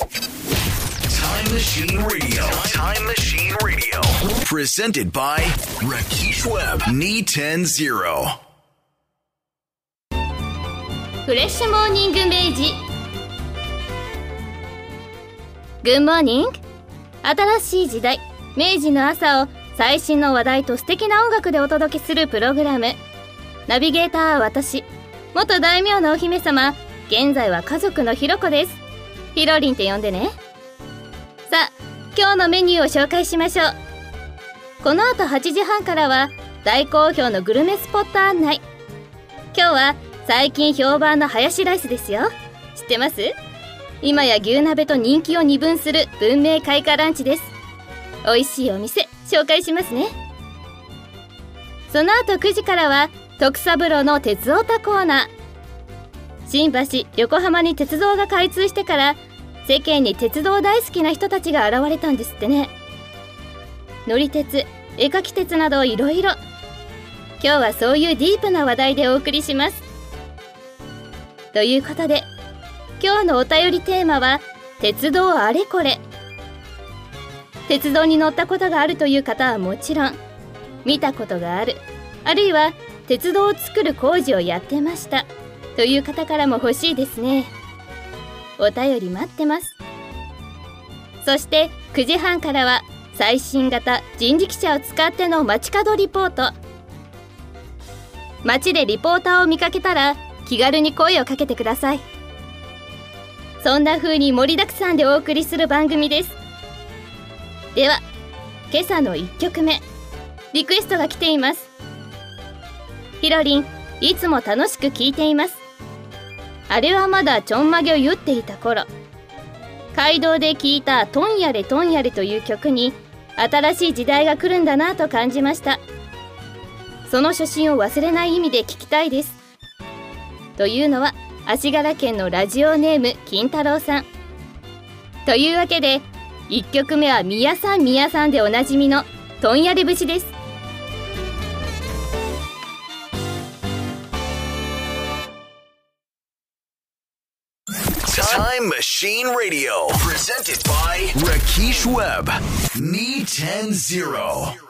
Time Machine Radio. Time Machine Radio. Presented by Rakesh Webb. Knee 10 0. フレッシュモーニング明治グッモーニング新しい時代明治の朝を最新の話題と素敵な音楽でお届けするプログラムナビゲーターは私元大名のお姫様現在は家族のひろこですひろりんって呼んでね。さあ今日のメニューを紹介しましょう。この後8時半からは大好評のグルメスポット案内。今日は最近評判のハヤシライスですよ。知ってます？今や牛鍋と人気を二分する文明開花ランチです。美味しいお店紹介しますね。その後9時からは徳三郎の鉄オタコーナー。新橋横浜に鉄道が開通してから世間に鉄道大好きな人たちが現れたんですってね。乗り鉄絵描き鉄などいろいろ。今日はそういうディープな話題でお送りします。ということで今日のお便りテーマは鉄道あれこれ。鉄道に乗ったことがあるという方はもちろん見たことがある。あるいは鉄道を作る工事をやってました。という方からも欲しいですね。お便り待ってます。そして9時半からは最新型人力車を使っての街角リポート。街でリポーターを見かけたら気軽に声をかけてください。そんな風に盛りだくさんでお送りする番組です。では今朝の1曲目。リクエストが来ています。ひろりんいつも楽しく聴いています。あれはまだちょんまげを言っていた頃。街道で聴いた「とんやれとんやれ」という曲に新しい時代が来るんだなと感じました。その初心を忘れない意味で聞きたいです。というのは足柄県のラジオネーム金太郎さん。というわけで1曲目は宮さん宮さんでおなじみのとんやり節です「Time Machine Radio. Presented by Rakesh Webb. Me 10 0.